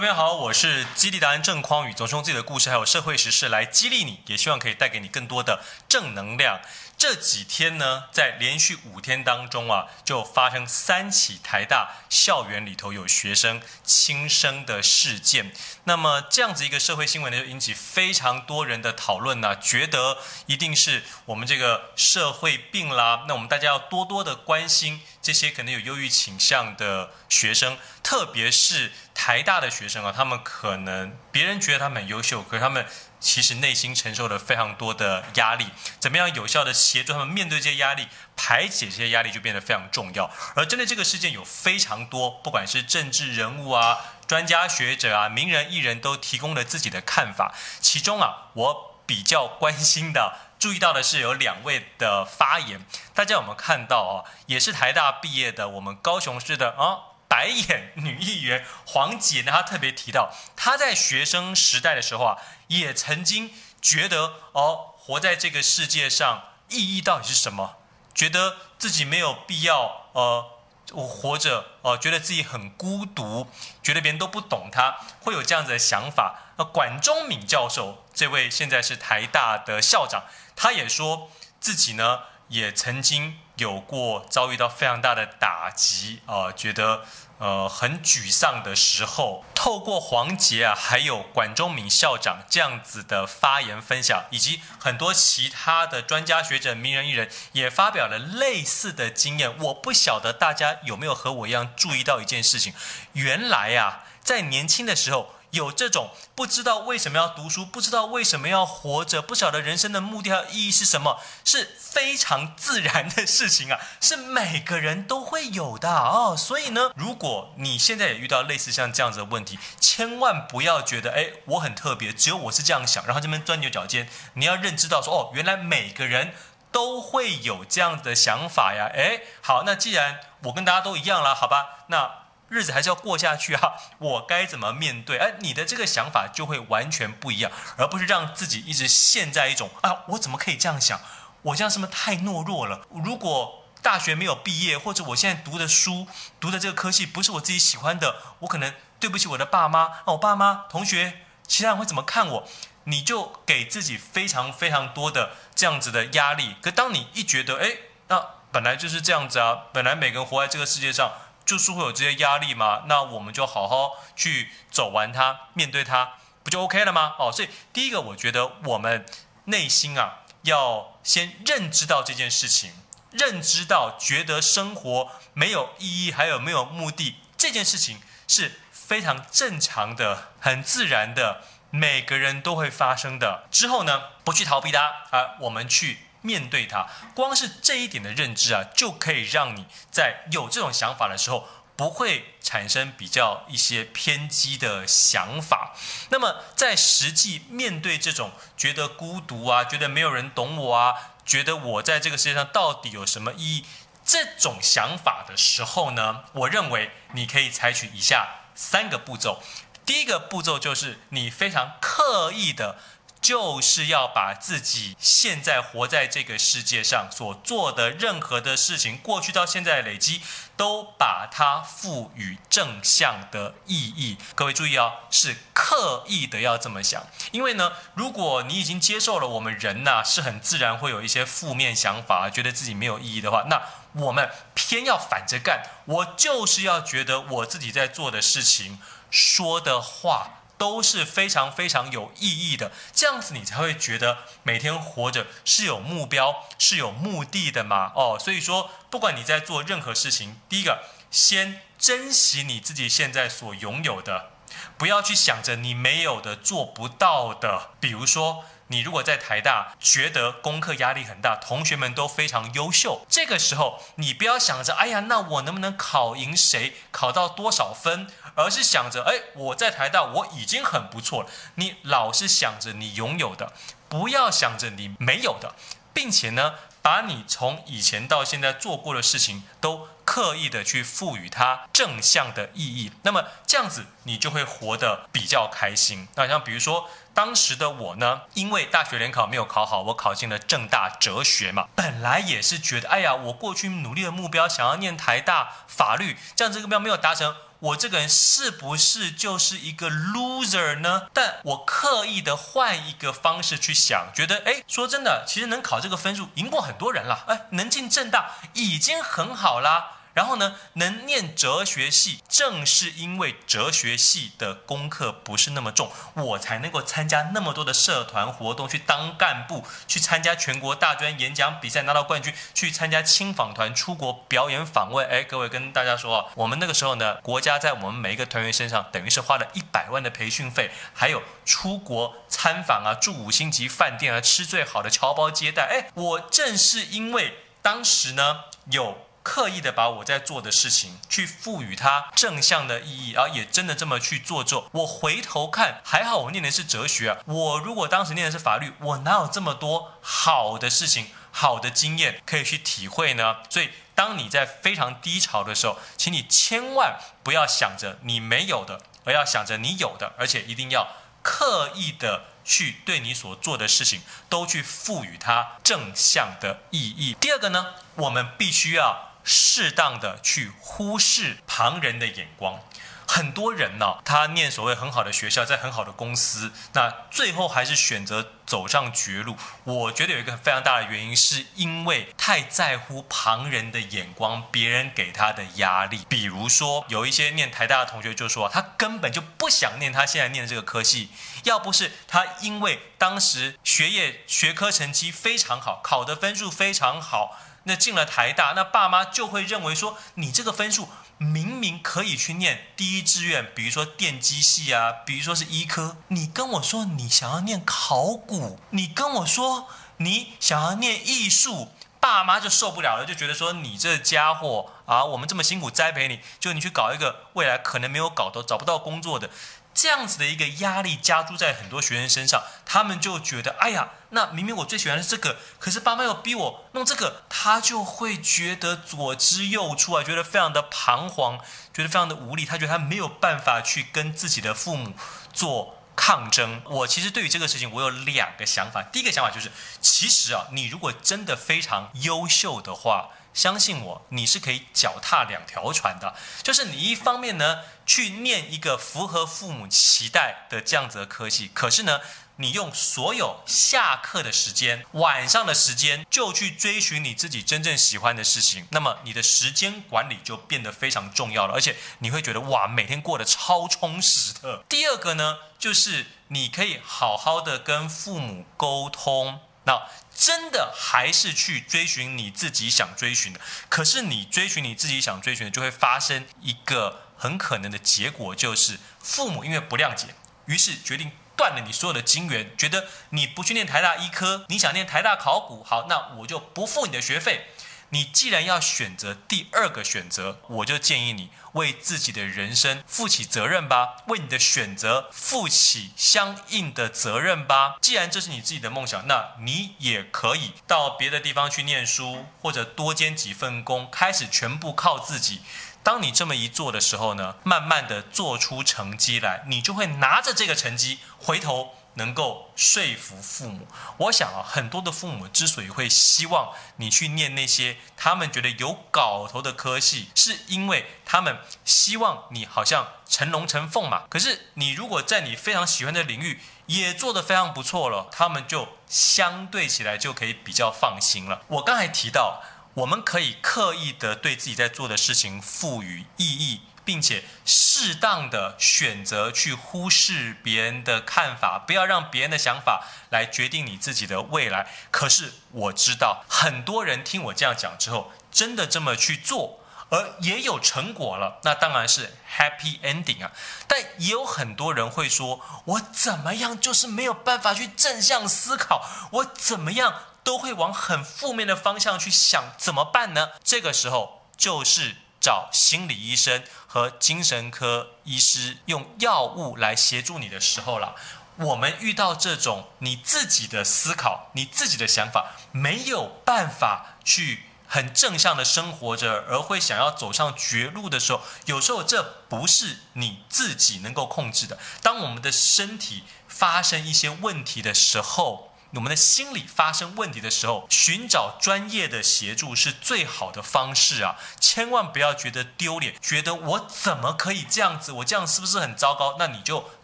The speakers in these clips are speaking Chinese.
各位好，我是激励达人郑匡宇，总是用自己的故事还有社会时事来激励你，也希望可以带给你更多的正能量。这几天呢，在连续五天当中啊，就发生三起台大校园里头有学生轻生的事件。那么这样子一个社会新闻呢，就引起非常多人的讨论呢、觉得一定是我们这个社会病啦。那我们大家要多多的关心这些可能有忧郁倾向的学生，特别是台大的学生啊，他们可能别人觉得他们很优秀，可是他们。其实内心承受了非常多的压力，怎么样有效地协助他们面对这些压力，排解这些压力就变得非常重要。而针对这个事件，有非常多，不管是政治人物啊、专家学者啊、名人艺人都提供了自己的看法。其中啊，我比较关心的、注意到的是有两位的发言，大家有没有看到啊？也是台大毕业的，我们高雄市的啊。白眼女议员黄捷呢，她特别提到，她在学生时代的时候啊，也曾经觉得哦，活在这个世界上意义到底是什么？觉得自己没有必要呃，我活着呃，觉得自己很孤独，觉得别人都不懂她，会有这样子的想法。那管中闵教授这位现在是台大的校长，他也说自己呢，也曾经。有过遭遇到非常大的打击啊、觉得呃很沮丧的时候，透过黄杰啊，还有管中闵校长这样子的发言分享，以及很多其他的专家学者、名人艺人也发表了类似的经验。我不晓得大家有没有和我一样注意到一件事情，原来啊，在年轻的时候。有这种不知道为什么要读书，不知道为什么要活着，不晓得人生的目的和意义是什么，是非常自然的事情啊，是每个人都会有的哦。所以呢，如果你现在也遇到类似像这样子的问题，千万不要觉得哎，我很特别，只有我是这样想，然后这边钻牛角尖。你要认知到说哦，原来每个人都会有这样的想法呀。哎，好，那既然我跟大家都一样了，好吧，那。日子还是要过下去啊，我该怎么面对？哎，你的这个想法就会完全不一样，而不是让自己一直陷在一种啊，我怎么可以这样想？我这样是不是太懦弱了？如果大学没有毕业，或者我现在读的书、读的这个科系不是我自己喜欢的，我可能对不起我的爸妈啊，我爸妈、同学、其他人会怎么看我？你就给自己非常非常多的这样子的压力。可当你一觉得，哎，那本来就是这样子啊，本来每个人活在这个世界上。就是会有这些压力嘛，那我们就好好去走完它，面对它，不就 OK 了吗？哦，所以第一个，我觉得我们内心啊，要先认知到这件事情，认知到觉得生活没有意义，还有没有目的，这件事情是非常正常的、很自然的，每个人都会发生的。之后呢，不去逃避它啊，我们去。面对它，光是这一点的认知啊，就可以让你在有这种想法的时候，不会产生比较一些偏激的想法。那么，在实际面对这种觉得孤独啊，觉得没有人懂我啊，觉得我在这个世界上到底有什么意义，这种想法的时候呢，我认为你可以采取以下三个步骤。第一个步骤就是你非常刻意的。就是要把自己现在活在这个世界上所做的任何的事情，过去到现在累积，都把它赋予正向的意义。各位注意哦，是刻意的要这么想。因为呢，如果你已经接受了我们人呐，是很自然会有一些负面想法，觉得自己没有意义的话，那我们偏要反着干。我就是要觉得我自己在做的事情、说的话。都是非常非常有意义的，这样子你才会觉得每天活着是有目标、是有目的的嘛。哦，所以说，不管你在做任何事情，第一个，先珍惜你自己现在所拥有的，不要去想着你没有的、做不到的。比如说，你如果在台大觉得功课压力很大，同学们都非常优秀，这个时候你不要想着，哎呀，那我能不能考赢谁，考到多少分？而是想着，哎，我在台大我已经很不错了。你老是想着你拥有的，不要想着你没有的，并且呢，把你从以前到现在做过的事情都刻意的去赋予它正向的意义。那么这样子，你就会活得比较开心。那像比如说，当时的我呢，因为大学联考没有考好，我考进了政大哲学嘛。本来也是觉得，哎呀，我过去努力的目标，想要念台大法律，这样这个目标没有达成。我这个人是不是就是一个 loser 呢？但我刻意的换一个方式去想，觉得哎，说真的，其实能考这个分数，赢过很多人了，哎，能进政大已经很好啦。然后呢，能念哲学系，正是因为哲学系的功课不是那么重，我才能够参加那么多的社团活动，去当干部，去参加全国大专演讲比赛拿到冠军，去参加青访团出国表演访问。哎，各位跟大家说啊，我们那个时候呢，国家在我们每一个团员身上，等于是花了一百万的培训费，还有出国参访啊，住五星级饭店啊，吃最好的侨胞接待。哎，我正是因为当时呢有。刻意的把我在做的事情去赋予它正向的意义，而也真的这么去做之后，我回头看，还好我念的是哲学啊。我如果当时念的是法律，我哪有这么多好的事情、好的经验可以去体会呢？所以，当你在非常低潮的时候，请你千万不要想着你没有的，而要想着你有的，而且一定要刻意的去对你所做的事情都去赋予它正向的意义。第二个呢，我们必须要。适当的去忽视旁人的眼光，很多人呢，他念所谓很好的学校，在很好的公司，那最后还是选择走上绝路。我觉得有一个非常大的原因，是因为太在乎旁人的眼光，别人给他的压力。比如说，有一些念台大的同学就说，他根本就不想念他现在念的这个科系，要不是他因为当时学业学科成绩非常好，考的分数非常好。那进了台大，那爸妈就会认为说，你这个分数明明可以去念第一志愿，比如说电机系啊，比如说是医科，你跟我说你想要念考古，你跟我说你想要念艺术，爸妈就受不了了，就觉得说你这家伙啊，我们这么辛苦栽培你，就你去搞一个未来可能没有搞到、找不到工作的。这样子的一个压力加注在很多学生身上，他们就觉得，哎呀，那明明我最喜欢的是这个，可是爸妈又逼我弄这个，他就会觉得左支右絀啊，觉得非常的彷徨，觉得非常的无力，他觉得他没有办法去跟自己的父母做抗争。我其实对于这个事情，我有两个想法。第一个想法就是，其实啊，你如果真的非常优秀的话，相信我，你是可以脚踏两条船的。就是你一方面呢，去念一个符合父母期待的这样子的科系，可是呢，你用所有下课的时间、晚上的时间，就去追寻你自己真正喜欢的事情。那么你的时间管理就变得非常重要了，而且你会觉得哇，每天过得超充实的。第二个呢，就是你可以好好的跟父母沟通。那真的还是去追寻你自己想追寻的，可是你追寻你自己想追寻的，就会发生一个很可能的结果，就是父母因为不谅解，于是决定断了你所有的金源，觉得你不去念台大医科，你想念台大考古，好，那我就不付你的学费。你既然要选择第二个选择，我就建议你为自己的人生负起责任吧，为你的选择负起相应的责任吧。既然这是你自己的梦想，那你也可以到别的地方去念书，或者多兼几份工，开始全部靠自己。当你这么一做的时候呢，慢慢的做出成绩来，你就会拿着这个成绩回头。能够说服父母，我想啊，很多的父母之所以会希望你去念那些他们觉得有搞头的科系，是因为他们希望你好像成龙成凤嘛。可是你如果在你非常喜欢的领域也做得非常不错了，他们就相对起来就可以比较放心了。我刚才提到，我们可以刻意的对自己在做的事情赋予意义。并且适当的选择去忽视别人的看法，不要让别人的想法来决定你自己的未来。可是我知道很多人听我这样讲之后，真的这么去做，而也有成果了，那当然是 happy ending 啊。但也有很多人会说，我怎么样就是没有办法去正向思考，我怎么样都会往很负面的方向去想，怎么办呢？这个时候就是。找心理医生和精神科医师用药物来协助你的时候了。我们遇到这种你自己的思考、你自己的想法没有办法去很正向的生活着，而会想要走上绝路的时候，有时候这不是你自己能够控制的。当我们的身体发生一些问题的时候，我们的心理发生问题的时候，寻找专业的协助是最好的方式啊！千万不要觉得丢脸，觉得我怎么可以这样子？我这样是不是很糟糕？那你就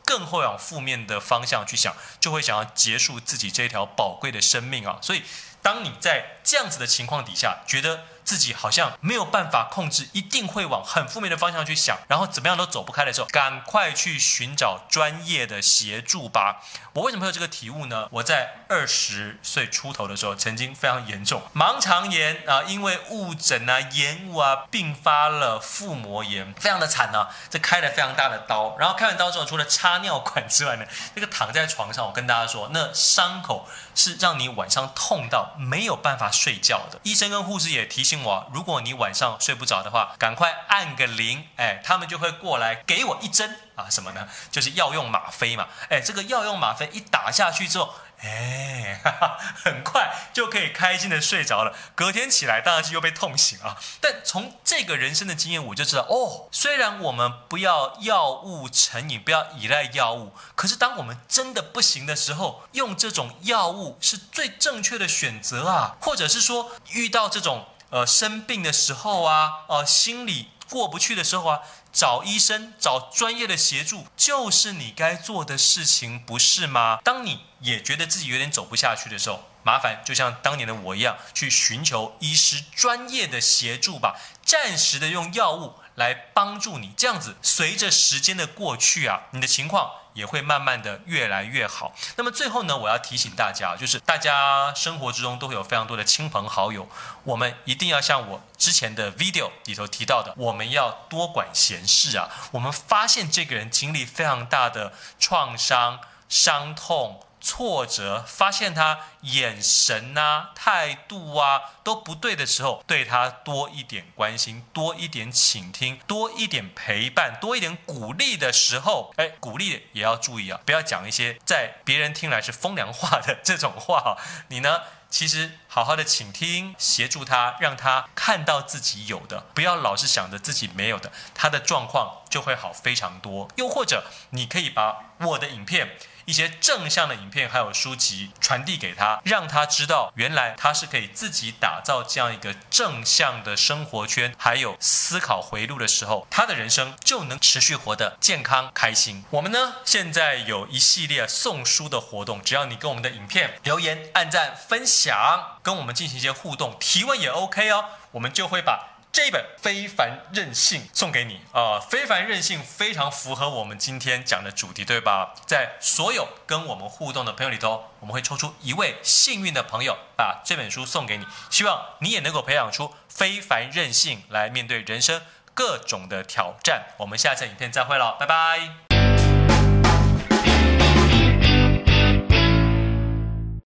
更会往负面的方向去想，就会想要结束自己这条宝贵的生命啊！所以，当你在这样子的情况底下，觉得自己好像没有办法控制，一定会往很负面的方向去想，然后怎么样都走不开的时候，赶快去寻找专业的协助吧。我为什么会有这个体悟呢？我在二十岁出头的时候，曾经非常严重盲肠炎啊，因为误诊啊、延误啊，并发了腹膜炎，非常的惨啊。这开了非常大的刀，然后开完刀之后，除了插尿管之外呢，那个躺在床上，我跟大家说，那伤口是让你晚上痛到没有办法睡觉的。医生跟护士也提醒。我，如果你晚上睡不着的话，赶快按个铃，哎，他们就会过来给我一针啊，什么呢？就是药用吗啡嘛，哎，这个药用吗啡一打下去之后，哎，很快就可以开心的睡着了。隔天起来当然是又被痛醒啊。但从这个人生的经验，我就知道，哦，虽然我们不要药物成瘾，不要依赖药物，可是当我们真的不行的时候，用这种药物是最正确的选择啊。或者是说，遇到这种。呃，生病的时候啊，呃，心里过不去的时候啊，找医生，找专业的协助，就是你该做的事情，不是吗？当你也觉得自己有点走不下去的时候，麻烦就像当年的我一样，去寻求医师专业的协助吧，暂时的用药物来帮助你，这样子随着时间的过去啊，你的情况。也会慢慢的越来越好。那么最后呢，我要提醒大家，就是大家生活之中都会有非常多的亲朋好友，我们一定要像我之前的 video 里头提到的，我们要多管闲事啊。我们发现这个人经历非常大的创伤、伤痛。挫折，发现他眼神啊、态度啊都不对的时候，对他多一点关心，多一点倾听，多一点陪伴，多一点鼓励的时候，哎，鼓励也要注意啊，不要讲一些在别人听来是风凉话的这种话。你呢，其实好好的倾听，协助他，让他看到自己有的，不要老是想着自己没有的，他的状况就会好非常多。又或者，你可以把我的影片。一些正向的影片还有书籍传递给他，让他知道原来他是可以自己打造这样一个正向的生活圈，还有思考回路的时候，他的人生就能持续活得健康开心。我们呢，现在有一系列送书的活动，只要你跟我们的影片留言、按赞、分享，跟我们进行一些互动、提问也 OK 哦，我们就会把。这一本《非凡任性》送给你啊，《非凡任性》非常符合我们今天讲的主题，对吧？在所有跟我们互动的朋友里头，我们会抽出一位幸运的朋友，把这本书送给你。希望你也能够培养出非凡任性，来面对人生各种的挑战。我们下次影片再会了，拜拜。